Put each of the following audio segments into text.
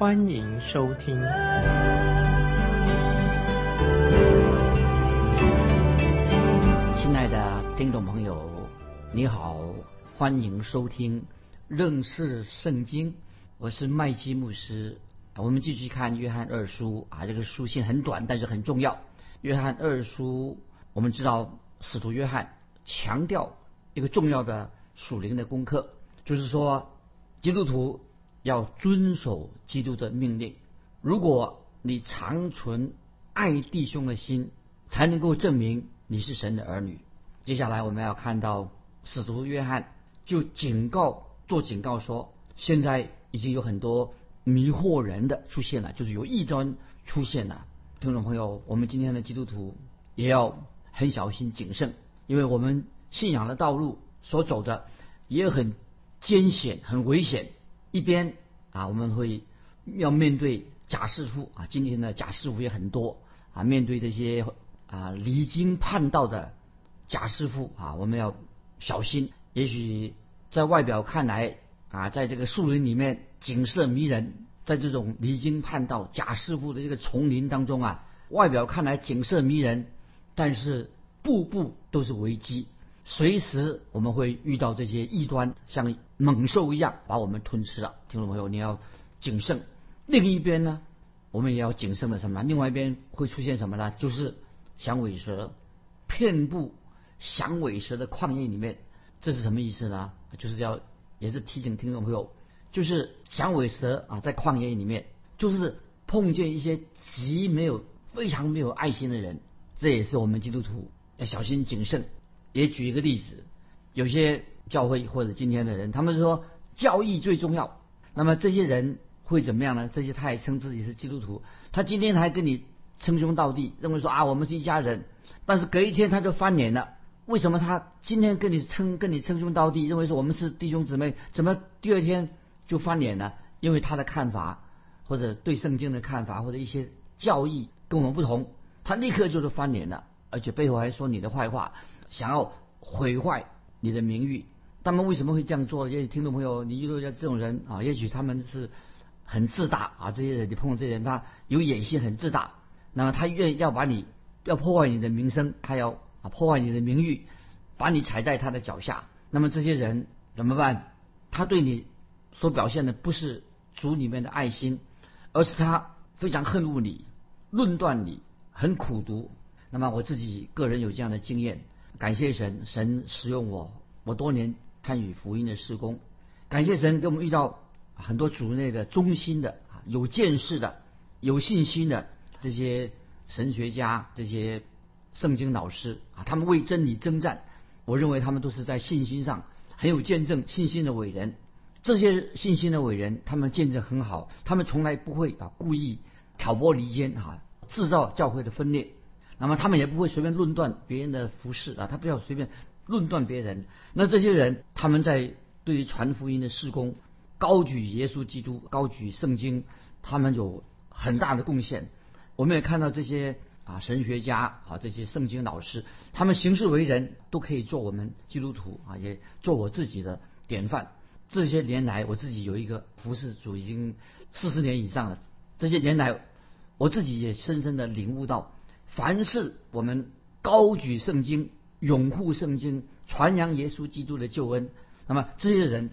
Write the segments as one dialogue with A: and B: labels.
A: 欢迎收听。
B: 亲爱的听众朋友，你好，欢迎收听认识圣经。我是麦基牧师。我们继续看约翰二书啊，这个书信很短，但是很重要。约翰二书，我们知道。使徒约翰强调一个重要的属灵的功课，就是说，基督徒要遵守基督的命令。如果你长存爱弟兄的心，才能够证明你是神的儿女。接下来我们要看到使徒约翰就警告做警告说，现在已经有很多迷惑人的出现了，就是有异端出现了。听众朋友，我们今天的基督徒也要。很小心谨慎，因为我们信仰的道路所走的也很艰险、很危险。一边啊，我们会要面对假师傅啊，今天的假师傅也很多啊，面对这些啊离经叛道的假师傅啊，我们要小心。也许在外表看来啊，在这个树林里面景色迷人，在这种离经叛道假师傅的这个丛林当中啊，外表看来景色迷人。但是步步都是危机，随时我们会遇到这些异端，像猛兽一样把我们吞吃了。听众朋友，你要谨慎。另一边呢，我们也要谨慎的什么？另外一边会出现什么呢？就是响尾蛇，遍布响尾蛇的旷野里面，这是什么意思呢？就是要也是提醒听众朋友，就是响尾蛇啊，在旷野里面，就是碰见一些极没有、非常没有爱心的人。这也是我们基督徒要小心谨慎。也举一个例子，有些教会或者今天的人，他们说教义最重要。那么这些人会怎么样呢？这些他也称自己是基督徒，他今天还跟你称兄道弟，认为说啊我们是一家人。但是隔一天他就翻脸了。为什么他今天跟你称跟你称兄道弟，认为说我们是弟兄姊妹，怎么第二天就翻脸了？因为他的看法或者对圣经的看法或者一些教义跟我们不同。他立刻就是翻脸了，而且背后还说你的坏话，想要毁坏你的名誉。他们为什么会这样做？也许听众朋友，你遇到这种人啊，也许他们是很自大啊。这些人，你碰到这些人，他有野心，很自大。那么他愿意要把你，要破坏你的名声，他要啊破坏你的名誉，把你踩在他的脚下。那么这些人怎么办？他对你所表现的不是主里面的爱心，而是他非常恨恶你，论断你。很苦读，那么我自己个人有这样的经验，感谢神，神使用我，我多年参与福音的施工，感谢神给我们遇到很多主内的忠心的啊，有见识的、有信心的这些神学家、这些圣经老师啊，他们为真理征战，我认为他们都是在信心上很有见证、信心的伟人。这些信心的伟人，他们见证很好，他们从来不会啊故意挑拨离间啊。制造教会的分裂，那么他们也不会随便论断别人的服饰啊，他不要随便论断别人。那这些人他们在对于传福音的事工，高举耶稣基督，高举圣经，他们有很大的贡献。我们也看到这些啊神学家啊这些圣经老师，他们行事为人都可以做我们基督徒啊，也做我自己的典范。这些年来，我自己有一个服侍主已经四十年以上了。这些年来。我自己也深深的领悟到，凡是我们高举圣经、拥护圣经、传扬耶稣基督的救恩，那么这些人，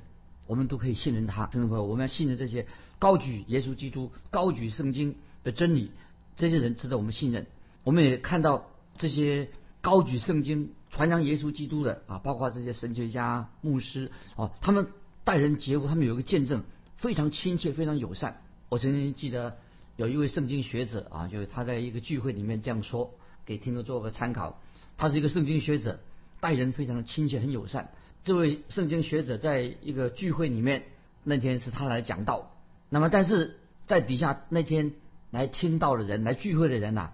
B: 我们都可以信任他。听众朋友，我们要信任这些高举耶稣基督、高举圣经的真理，这些人值得我们信任。我们也看到这些高举圣经、传扬耶稣基督的啊，包括这些神学家、牧师啊，他们待人接物，他们有一个见证，非常亲切、非常友善。我曾经记得。有一位圣经学者啊，就是他在一个聚会里面这样说，给听众做个参考。他是一个圣经学者，待人非常的亲切，很友善。这位圣经学者在一个聚会里面，那天是他来讲道。那么，但是在底下那天来听到的人，来聚会的人呐，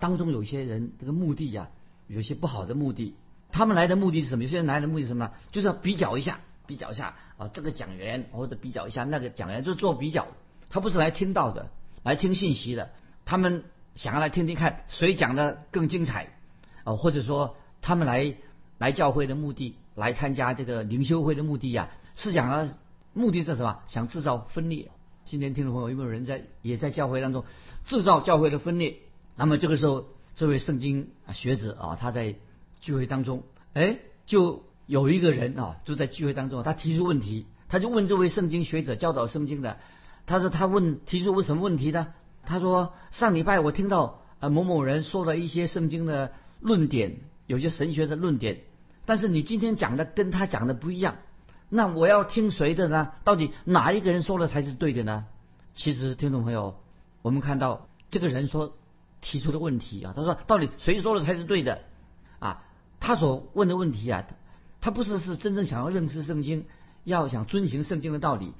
B: 当中有些人这个目的呀，有些不好的目的。他们来的目的是什么？有些人来的目的是什么？就是要比较一下，比较一下啊，这个讲员或者比较一下那个讲员，就是做比较。他不是来听到的，来听信息的。他们想要来听听看谁讲的更精彩啊，或者说他们来来教会的目的，来参加这个灵修会的目的呀，是想要目的是什么？想制造分裂。今天听众朋友有没有人在也在教会当中制造教会的分裂？那么这个时候，这位圣经学者啊，他在聚会当中，哎，就有一个人啊，就在聚会当中，他提出问题，他就问这位圣经学者教导圣经的。他说他问提出问什么问题呢？他说上礼拜我听到呃某某人说了一些圣经的论点，有些神学的论点，但是你今天讲的跟他讲的不一样，那我要听谁的呢？到底哪一个人说的才是对的呢？其实听众朋友，我们看到这个人说提出的问题啊，他说到底谁说的才是对的啊？他所问的问题啊，他不是是真正想要认识圣经，要想遵循圣经的道理。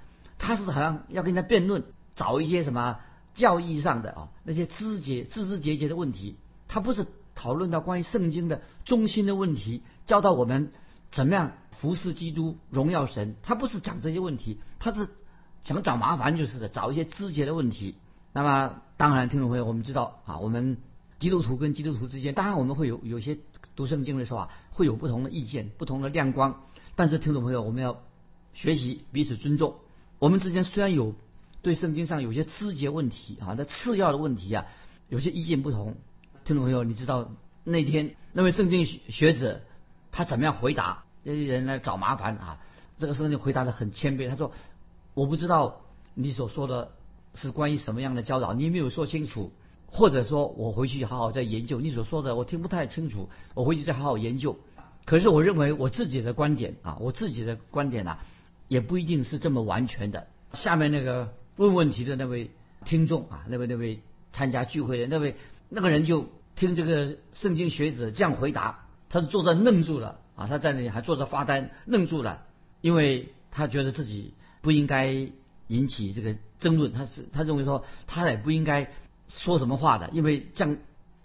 B: 他是好像要跟他辩论，找一些什么教义上的啊那些枝节枝枝节节的问题。他不是讨论到关于圣经的中心的问题，教导我们怎么样服侍基督、荣耀神。他不是讲这些问题，他是想找麻烦就是的，找一些枝节的问题。那么当然，听众朋友，我们知道啊，我们基督徒跟基督徒之间，当然我们会有有些读圣经的时候啊，会有不同的意见、不同的亮光。但是听众朋友，我们要学习彼此尊重。我们之间虽然有对圣经上有些枝节问题啊，那次要的问题啊，有些意见不同。听众朋友，你知道那天那位圣经学者他怎么样回答？那些人来找麻烦啊，这个圣经回答的很谦卑，他说：“我不知道你所说的是关于什么样的教导，你没有说清楚，或者说我回去好好再研究你所说的，我听不太清楚，我回去再好好研究。可是我认为我自己的观点啊，我自己的观点啊。”也不一定是这么完全的。下面那个问问题的那位听众啊，那位那位参加聚会的那位那个人就听这个圣经学者这样回答，他是坐着愣住了啊，他在那里还坐着发呆，愣住了，因为他觉得自己不应该引起这个争论，他是他认为说他也不应该说什么话的，因为这样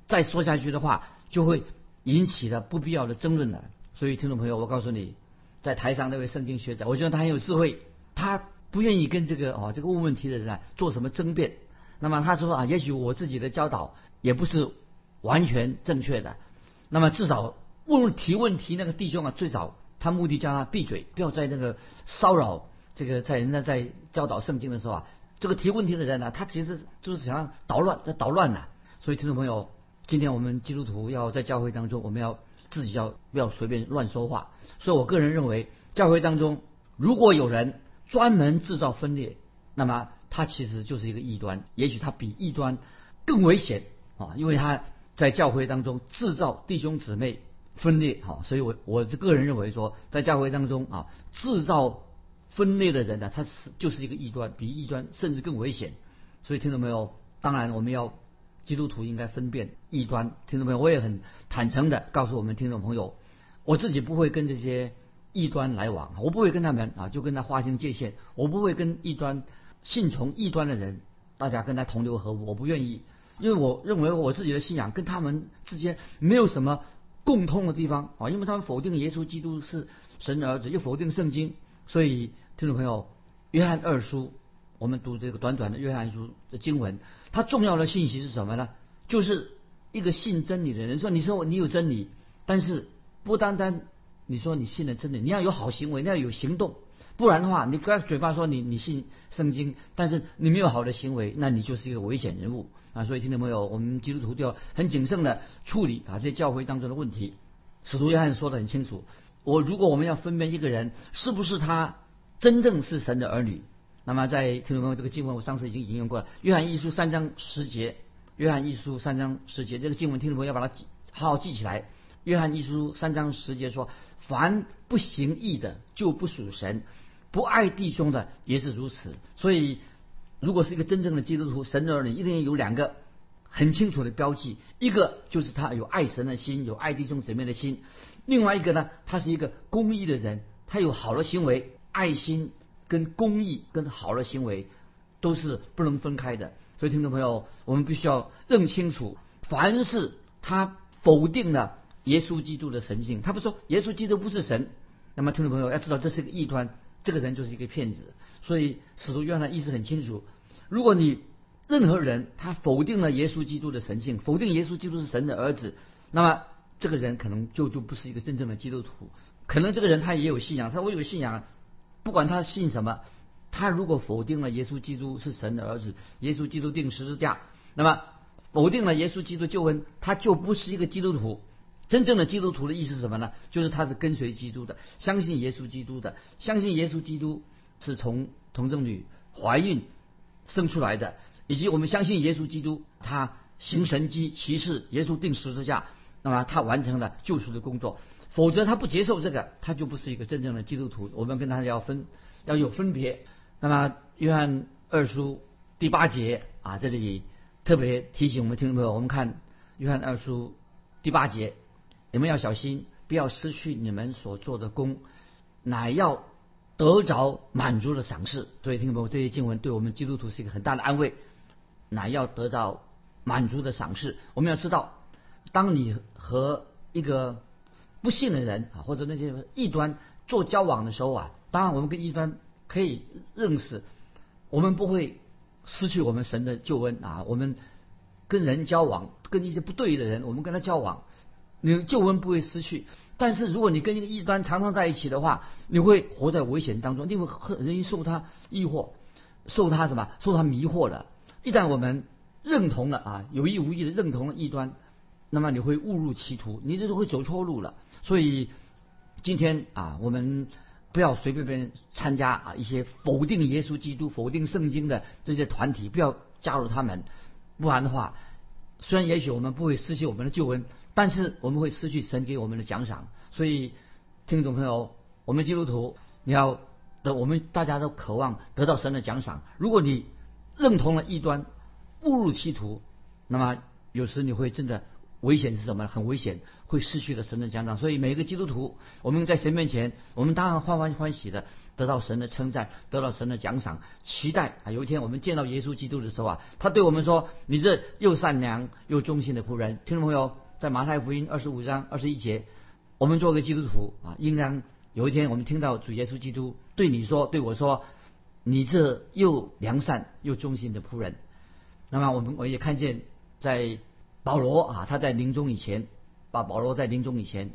B: 再说下去的话就会引起了不必要的争论了。所以听众朋友，我告诉你。在台上那位圣经学者，我觉得他很有智慧，他不愿意跟这个哦这个问问题的人啊做什么争辩。那么他说啊，也许我自己的教导也不是完全正确的。那么至少问提问题那个弟兄啊，最少他目的叫他闭嘴，不要在那个骚扰这个在人家在教导圣经的时候啊，这个提问题的人呢，他其实就是想要捣乱，在捣乱呢。所以听众朋友，今天我们基督徒要在教会当中，我们要。自己要不要随便乱说话？所以我个人认为，教会当中如果有人专门制造分裂，那么他其实就是一个异端。也许他比异端更危险啊，因为他在教会当中制造弟兄姊妹分裂。哈，所以我我个人认为说，在教会当中啊，制造分裂的人呢，他是就是一个异端，比异端甚至更危险。所以听到没有？当然我们要。基督徒应该分辨异端，听众朋友，我也很坦诚的告诉我们听众朋友，我自己不会跟这些异端来往，我不会跟他们啊，就跟他划清界限，我不会跟异端信从异端的人，大家跟他同流合污，我不愿意，因为我认为我自己的信仰跟他们之间没有什么共通的地方啊，因为他们否定耶稣基督是神的儿子，又否定圣经，所以听众朋友，约翰二书，我们读这个短短的约翰书的经文。它重要的信息是什么呢？就是一个信真理的人说：“你说你有真理，但是不单单你说你信了真理，你要有好行为，你要有行动，不然的话，你光嘴巴说你你信圣经，但是你没有好的行为，那你就是一个危险人物啊！所以听众朋友？我们基督徒都要很谨慎的处理啊这教会当中的问题。使徒约翰说的很清楚：我如果我们要分辨一个人是不是他真正是神的儿女。”那么在听众朋友这个经文，我上次已经引用过了，《约翰一书》三章十节，《约翰一书》三章十节，这个经文听众朋友要把它记好好记起来，《约翰一书》三章十节说：“凡不行义的，就不属神；不爱弟兄的，也是如此。”所以，如果是一个真正的基督徒，神的儿女，一定有两个很清楚的标记：一个就是他有爱神的心，有爱弟兄姊妹的心；另外一个呢，他是一个公义的人，他有好的行为，爱心。跟公益、跟好的行为都是不能分开的。所以听众朋友，我们必须要认清楚，凡是他否定了耶稣基督的神性，他不说耶稣基督不是神，那么听众朋友要知道这是一个异端，这个人就是一个骗子。所以使徒约翰的意思很清楚，如果你任何人他否定了耶稣基督的神性，否定耶稣基督是神的儿子，那么这个人可能就就不是一个真正的基督徒。可能这个人他也有信仰，他我有信仰，不管他信什么。他如果否定了耶稣基督是神的儿子，耶稣基督定十字架，那么否定了耶稣基督救恩，他就不是一个基督徒。真正的基督徒的意思是什么呢？就是他是跟随基督的，相信耶稣基督的，相信耶稣基督是从童贞女怀孕生出来的，以及我们相信耶稣基督他行神迹奇事，耶稣定十字架，那么他完成了救赎的工作。否则他不接受这个，他就不是一个真正的基督徒。我们跟他要分要有分别。那么，约翰二书第八节啊，这里特别提醒我们听众朋友，我们看约翰二书第八节，你们要小心，不要失去你们所做的功，乃要得着满足的赏赐。所以，听众朋友，这些经文对我们基督徒是一个很大的安慰，乃要得到满足的赏赐。我们要知道，当你和一个不信的人啊，或者那些异端做交往的时候啊，当然我们跟异端。可以认识，我们不会失去我们神的救恩啊！我们跟人交往，跟一些不对的人，我们跟他交往，你救恩不会失去。但是如果你跟一个异端常常在一起的话，你会活在危险当中，因为很容易受他诱惑，受他什么？受他迷惑了。一旦我们认同了啊，有意无意的认同了异端，那么你会误入歧途，你就是会走错路了。所以今天啊，我们。不要随便便参加啊一些否定耶稣基督、否定圣经的这些团体，不要加入他们。不然的话，虽然也许我们不会失去我们的救恩，但是我们会失去神给我们的奖赏。所以，听众朋友，我们基督徒，你要的，我们大家都渴望得到神的奖赏。如果你认同了异端，误入歧途，那么有时你会真的。危险是什么？很危险，会失去了神的奖赏。所以每一个基督徒，我们在神面前，我们当然欢欢欢喜的得到神的称赞，得到神的奖赏。期待啊，有一天我们见到耶稣基督的时候啊，他对我们说：“你这又善良又忠心的仆人。”听众朋友，在马太福音二十五章二十一节，我们做个基督徒啊，应当有一天我们听到主耶稣基督对你说：“对我说，你这又良善又忠心的仆人。”那么我们我也看见在。保罗啊，他在临终以前，把保罗在临终以前，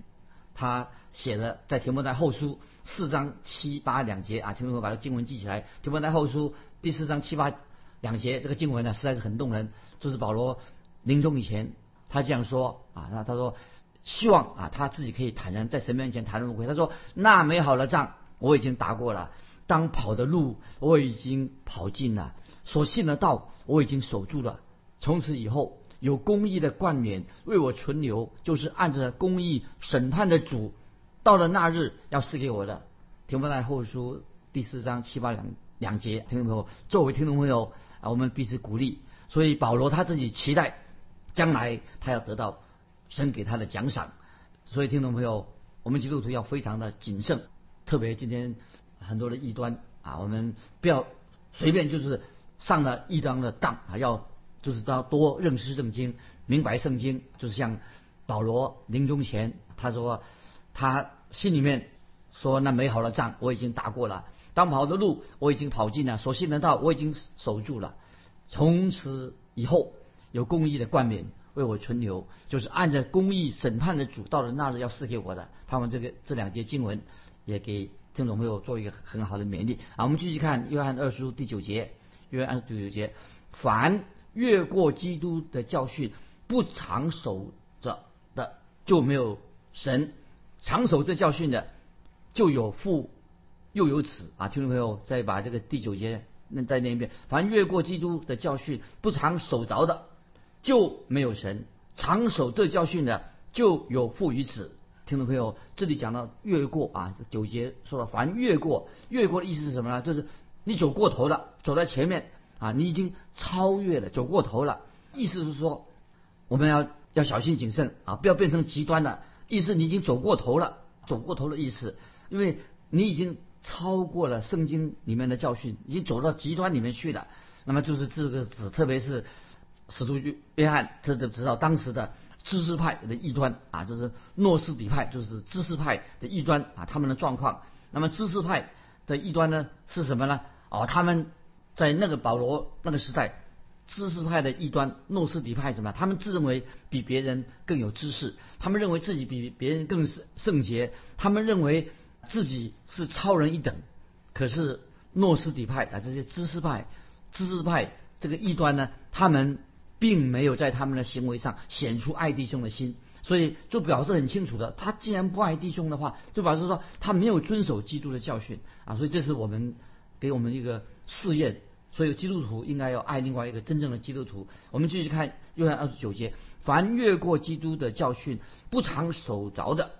B: 他写的在提摩太后书四章七八两节啊，听众朋友把这经文记起来。提摩太后书第四章七八两节，这个经文呢实在是很动人。就是保罗临终以前，他这样说啊，他他说希望啊他自己可以坦然在神面前谈论无愧。他说那美好的仗我已经打过了，当跑的路我已经跑尽了，所信的道我已经守住了，从此以后。有公义的冠冕为我存留，就是按着公义审判的主，到了那日要赐给我的。提摩太后书第四章七八两两节，听众朋友，作为听众朋友啊，我们彼此鼓励。所以保罗他自己期待将来他要得到神给他的奖赏。所以听众朋友，我们基督徒要非常的谨慎，特别今天很多的异端啊，我们不要随便就是上了异端的当啊，要。就是要多认识圣经，明白圣经。就是像保罗临终前，他说他心里面说：“那美好的仗我已经打过了，当跑的路我已经跑尽了，所信的道我已经守住了。从此以后，有公义的冠冕为我存留，就是按着公义审判的主到了那日要赐给我的。盼望这个这两节经文也给听众朋友做一个很好的勉励。啊，我们继续看约翰二书第九节，约翰第九节，凡。越过基督的教训，不长守着的就没有神；长守这教训的，就有父又有子啊！听众朋友，再把这个第九节那再念一遍：凡越过基督的教训，不常守着的，就没有神；长守这教训的，就有父与子。听众朋友，这里讲到越过啊，九节说了，凡越过，越过的意思是什么呢？就是你走过头了，走在前面。啊，你已经超越了，走过头了。意思是说，我们要要小心谨慎啊，不要变成极端的。意思你已经走过头了，走过头的意思，因为你已经超过了圣经里面的教训，已经走到极端里面去了。那么就是这个指，特别是使徒约翰，他就知道当时的知识派的异端啊，就是诺斯底派，就是知识派的异端啊，他们的状况。那么知识派的异端呢是什么呢？哦，他们在那个保罗那个时代，知识派的异端，诺斯底派什么？他们自认为比别人更有知识，他们认为自己比别人更圣圣洁，他们认为自己是超人一等。可是诺斯底派啊，这些知识派、知识派这个异端呢，他们并没有在他们的行为上显出爱弟兄的心，所以就表示很清楚的，他既然不爱弟兄的话，就表示说他没有遵守基督的教训啊。所以这是我们给我们一个试验，所以基督徒应该要爱另外一个真正的基督徒。我们继续看约翰二十九节：凡越过基督的教训不常守着的，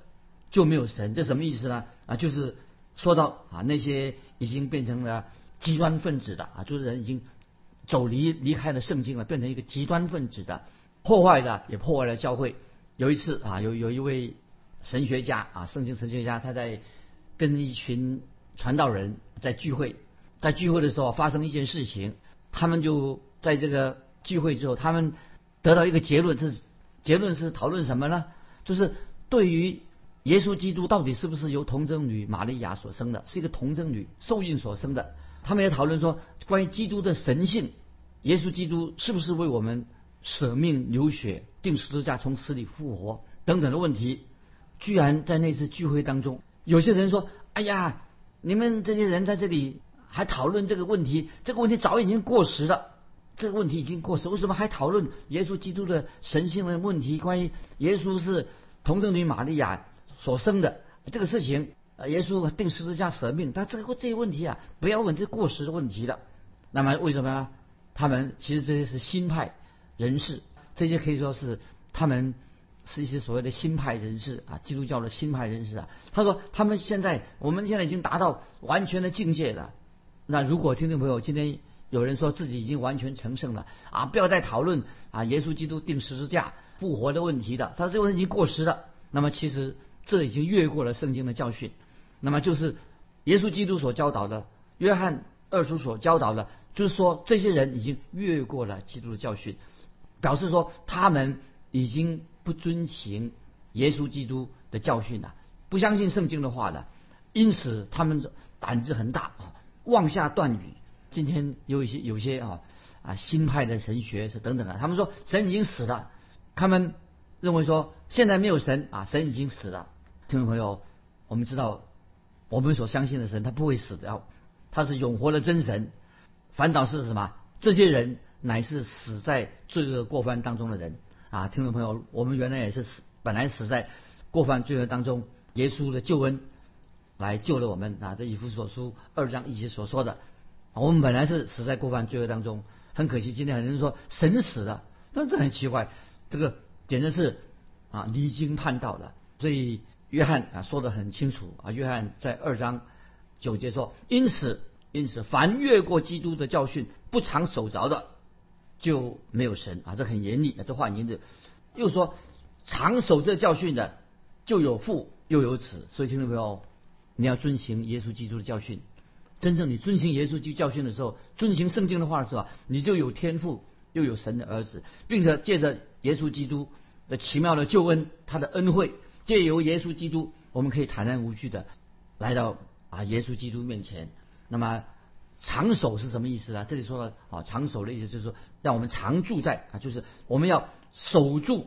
B: 就没有神。这什么意思呢？啊，就是说到啊那些。已经变成了极端分子的啊，就是人已经走离离开了圣经了，变成一个极端分子的，破坏的也破坏了教会。有一次啊，有有一位神学家啊，圣经神学家，他在跟一群传道人在聚会，在聚会的时候发生一件事情，他们就在这个聚会之后，他们得到一个结论，是结论是讨论什么呢？就是对于。耶稣基督到底是不是由童贞女玛利亚所生的？是一个童贞女受孕所生的？他们也讨论说，关于基督的神性，耶稣基督是不是为我们舍命流血、定十字架、从死里复活等等的问题？居然在那次聚会当中，有些人说：“哎呀，你们这些人在这里还讨论这个问题？这个问题早已经过时了。这个问题已经过时，为什么还讨论耶稣基督的神性的问题？关于耶稣是童贞女玛利亚？”所生的这个事情，呃，耶稣定十字架舍命，但这个这些问题啊，不要问这过时的问题了。那么为什么呢？他们其实这些是新派人士，这些可以说是他们是一些所谓的新派人士啊，基督教的新派人士啊。他说他们现在，我们现在已经达到完全的境界了。那如果听众朋友今天有人说自己已经完全成圣了啊，不要再讨论啊耶稣基督定十字架复活的问题的，他这个问题已经过时了。那么其实。这已经越过了圣经的教训，那么就是耶稣基督所教导的，约翰二书所教导的，就是说这些人已经越过了基督的教训，表示说他们已经不遵行耶稣基督的教训了，不相信圣经的话了，因此他们胆子很大啊，妄下断语。今天有一些有些啊啊新派的神学是等等啊，他们说神已经死了，他们认为说现在没有神啊，神已经死了。听众朋友，我们知道，我们所相信的神，他不会死的，他是永活的真神。反倒是什么？这些人乃是死在罪恶过犯当中的人啊！听众朋友，我们原来也是死，本来死在过犯罪恶当中，耶稣的救恩来救了我们啊！这以弗所书二章一节所说的，我们本来是死在过犯罪恶当中，很可惜，今天很多人说神死了，但这很奇怪，这个简直是啊离经叛道的，所以。约翰啊说的很清楚啊，约翰在二章九节说：“因此，因此，凡越过基督的教训不常守着的，就没有神啊。”这很严厉，这话严厉。又说，常守这教训的，就有父又有子。所以，听众朋友，你要遵行耶稣基督的教训。真正你遵行耶稣基督教训的时候，遵行圣经的话的时候，你就有天赋，又有神的儿子，并且借着耶稣基督的奇妙的救恩，他的恩惠。借由耶稣基督，我们可以坦然无惧的来到啊耶稣基督面前。那么长守是什么意思呢？这里说的啊长守的意思就是说，让我们常住在啊，就是我们要守住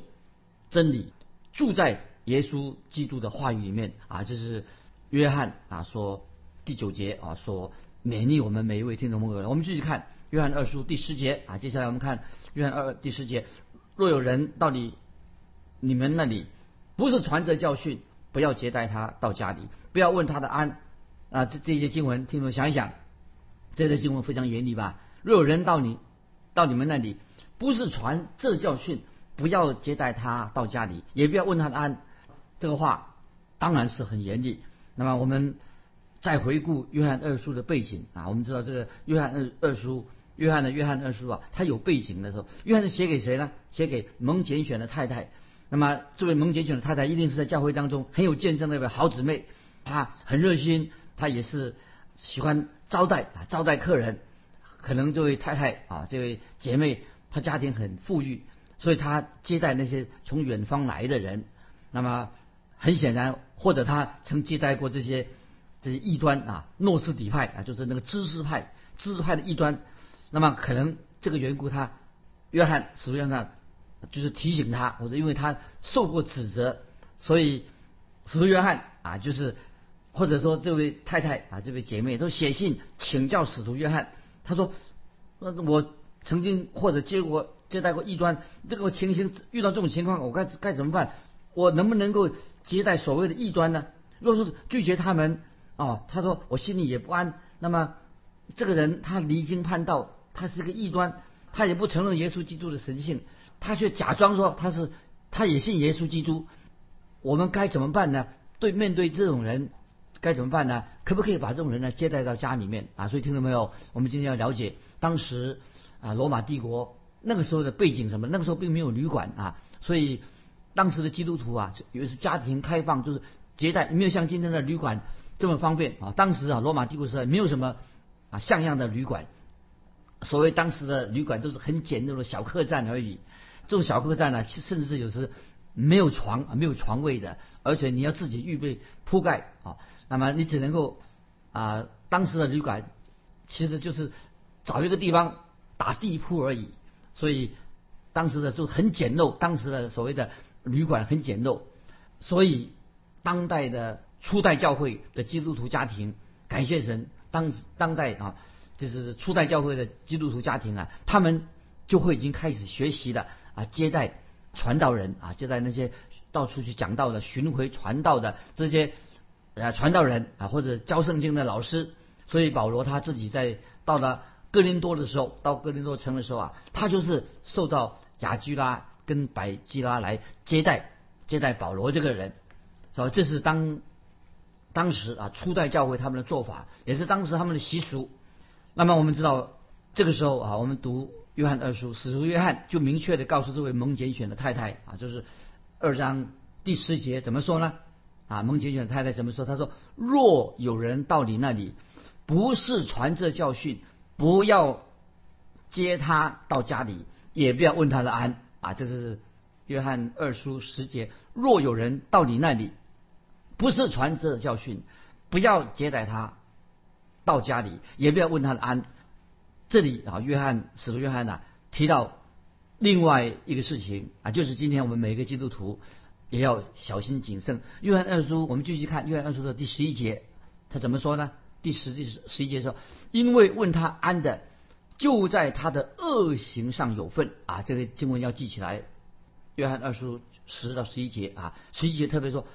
B: 真理，住在耶稣基督的话语里面啊。就是约翰啊说第九节啊说勉励我们每一位听众朋友。我们继续看约翰二书第十节啊，接下来我们看约翰二第十节，若有人到你你们那里。不是传着教训，不要接待他到家里，不要问他的安啊！这这些经文，听众想一想，这些经文非常严厉吧？若有人到你到你们那里，不是传这教训，不要接待他到家里，也不要问他的安。这个话当然是很严厉。那么我们再回顾约翰二书的背景啊，我们知道这个约翰二二书，约翰的约翰二书啊，他有背景的时候，约翰是写给谁呢？写给蒙拣选的太太。那么，这位蒙拣选的太太一定是在教会当中很有见证的一位好姊妹，她很热心，她也是喜欢招待啊，招待客人，可能这位太太啊，这位姐妹，她家庭很富裕，所以她接待那些从远方来的人。那么很显然，或者他曾接待过这些这些异端啊，诺斯底派啊，就是那个知识派、知识派的异端。那么可能这个缘故，他约翰使徒约翰就是提醒他，或者因为他受过指责，所以使徒约翰啊，就是或者说这位太太啊，这位姐妹都写信请教使徒约翰。他说：“呃，我曾经或者接过接待过异端，这个情形遇到这种情况，我该该怎么办？我能不能够接待所谓的异端呢？若是拒绝他们，哦，他说我心里也不安。那么这个人他离经叛道。”他是个异端，他也不承认耶稣基督的神性，他却假装说他是，他也信耶稣基督。我们该怎么办呢？对面对这种人，该怎么办呢？可不可以把这种人呢接待到家里面啊？所以听到没有？我们今天要了解当时啊罗马帝国那个时候的背景什么？那个时候并没有旅馆啊，所以当时的基督徒啊，以为是家庭开放，就是接待，没有像今天的旅馆这么方便啊。当时啊罗马帝国时代没有什么啊像样的旅馆。所谓当时的旅馆都是很简陋的小客栈而已，这种小客栈呢，甚至是有时没有床啊，没有床位的，而且你要自己预备铺盖啊，那么你只能够啊，当时的旅馆其实就是找一个地方打地铺而已，所以当时的就很简陋，当时的所谓的旅馆很简陋，所以当代的初代教会的基督徒家庭，感谢神，当当代啊。就是初代教会的基督徒家庭啊，他们就会已经开始学习了啊，接待传道人啊，接待那些到处去讲道的、巡回传道的这些啊传道人啊，或者教圣经的老师。所以保罗他自己在到了哥林多的时候，到哥林多城的时候啊，他就是受到雅居拉跟百基拉来接待接待保罗这个人，是吧？这是当当时啊初代教会他们的做法，也是当时他们的习俗。那么我们知道，这个时候啊，我们读约翰二书，使徒约翰就明确的告诉这位蒙拣选的太太啊，就是二章第十节怎么说呢？啊，蒙拣选太太怎么说？他说：“若有人到你那里，不是传这教训，不要接他到家里，也不要问他的安。”啊，这是约翰二书十节。若有人到你那里，不是传这教训，不要接待他。到家里也不要问他的安。这里啊，约翰使徒约翰呢提到另外一个事情啊，就是今天我们每个基督徒也要小心谨慎。约翰二书，我们继续看约翰二书的第十一节，他怎么说呢？第十第十十一节说，因为问他安的，就在他的恶行上有份啊。这个经文要记起来。约翰二书十到十一节啊，十一节特别说，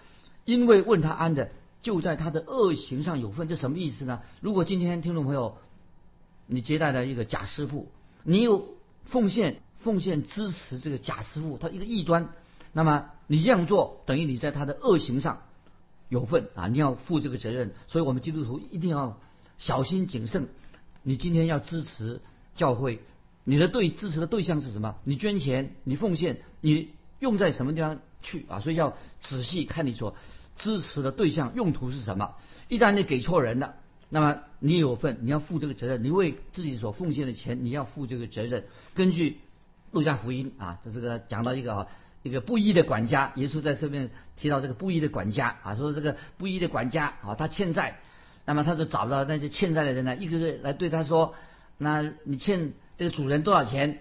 B: 因为问他安的。就在他的恶行上有份，这什么意思呢？如果今天听众朋友，你接待了一个假师傅，你有奉献奉献支持这个假师傅，他一个异端，那么你这样做等于你在他的恶行上有份啊，你要负这个责任。所以我们基督徒一定要小心谨慎。你今天要支持教会，你的对支持的对象是什么？你捐钱，你奉献，你用在什么地方去啊？所以要仔细看你所。支持的对象用途是什么？一旦你给错人了，那么你有份，你要负这个责任。你为自己所奉献的钱，你要负这个责任。根据路加福音啊，这是个讲到一个啊，一个不义的管家，耶稣在这边提到这个不义的管家啊，说这个不义的管家啊，他欠债，那么他就找到那些欠债的人呢，一个个来对他说，那你欠这个主人多少钱？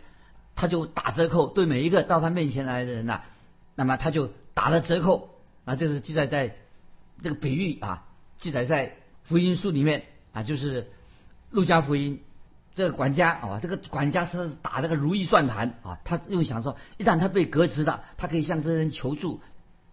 B: 他就打折扣，对每一个到他面前来的人呐，那么他就打了折扣。啊，这是记载在这个比喻啊，记载在福音书里面啊，就是路加福音这个管家啊，这个管家是打那个如意算盘啊，他因为想说，一旦他被革职了，他可以向这些人求助，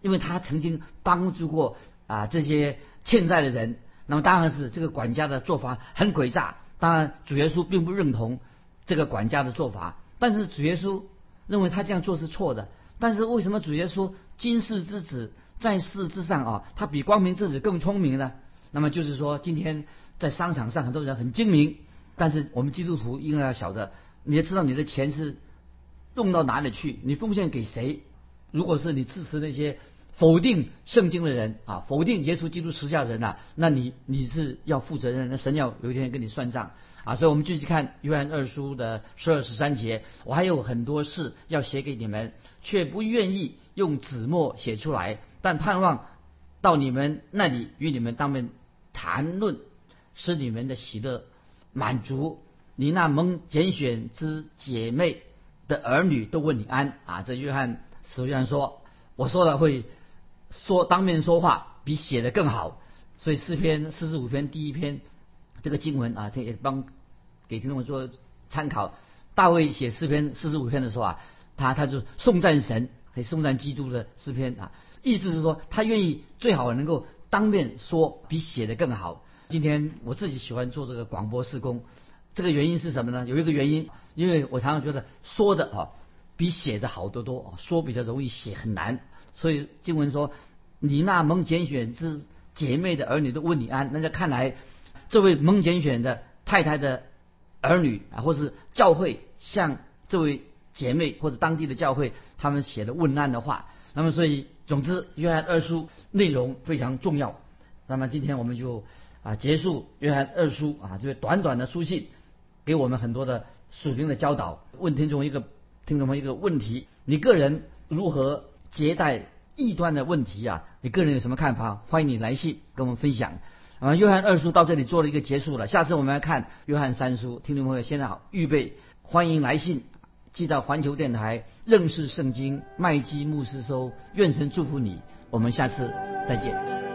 B: 因为他曾经帮助过啊这些欠债的人，那么当然是这个管家的做法很诡诈，当然主耶稣并不认同这个管家的做法，但是主耶稣认为他这样做是错的，但是为什么主耶稣今世之子？在世之上啊，他比光明之子更聪明呢。那么就是说，今天在商场上很多人很精明，但是我们基督徒应该要晓得，你要知道你的钱是用到哪里去，你奉献给谁。如果是你支持那些否定圣经的人啊，否定耶稣基督持下人呐，那你你是要负责任，那神要有一天跟你算账啊。所以我们继续看约翰二书的十二十三节，我还有很多事要写给你们，却不愿意用纸墨写出来，但盼望到你们那里与你们当面谈论，使你们的喜乐满足。你那蒙拣选之姐妹的儿女都问你安啊。这约翰使徒约翰说，我说了会。说当面说话比写的更好，所以诗篇四十五篇第一篇这个经文啊，他也帮给听众们做参考。大卫写诗篇四十五篇的时候啊，他他就颂赞神，还颂赞基督的诗篇啊，意思是说他愿意最好能够当面说比写的更好。今天我自己喜欢做这个广播施工，这个原因是什么呢？有一个原因，因为我常常觉得说的啊比写的好得多，说比较容易，写很难。所以经文说，你那蒙拣选之姐妹的儿女都问你安。那就看来，这位蒙拣选的太太的儿女啊，或是教会向这位姐妹或者当地的教会，他们写的问安的话。那么，所以总之，约翰二书内容非常重要。那么，今天我们就啊结束约翰二书啊这个短短的书信，给我们很多的属灵的教导。问听众一个听众们一个问题：你个人如何？接待异端的问题啊，你个人有什么看法？欢迎你来信跟我们分享。啊，约翰二叔到这里做了一个结束了，下次我们来看约翰三叔。听众朋友，现在好，预备，欢迎来信寄到环球电台认识圣经麦基牧师收。愿神祝福你，我们下次再见。